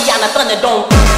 Rockiana Thunderdome.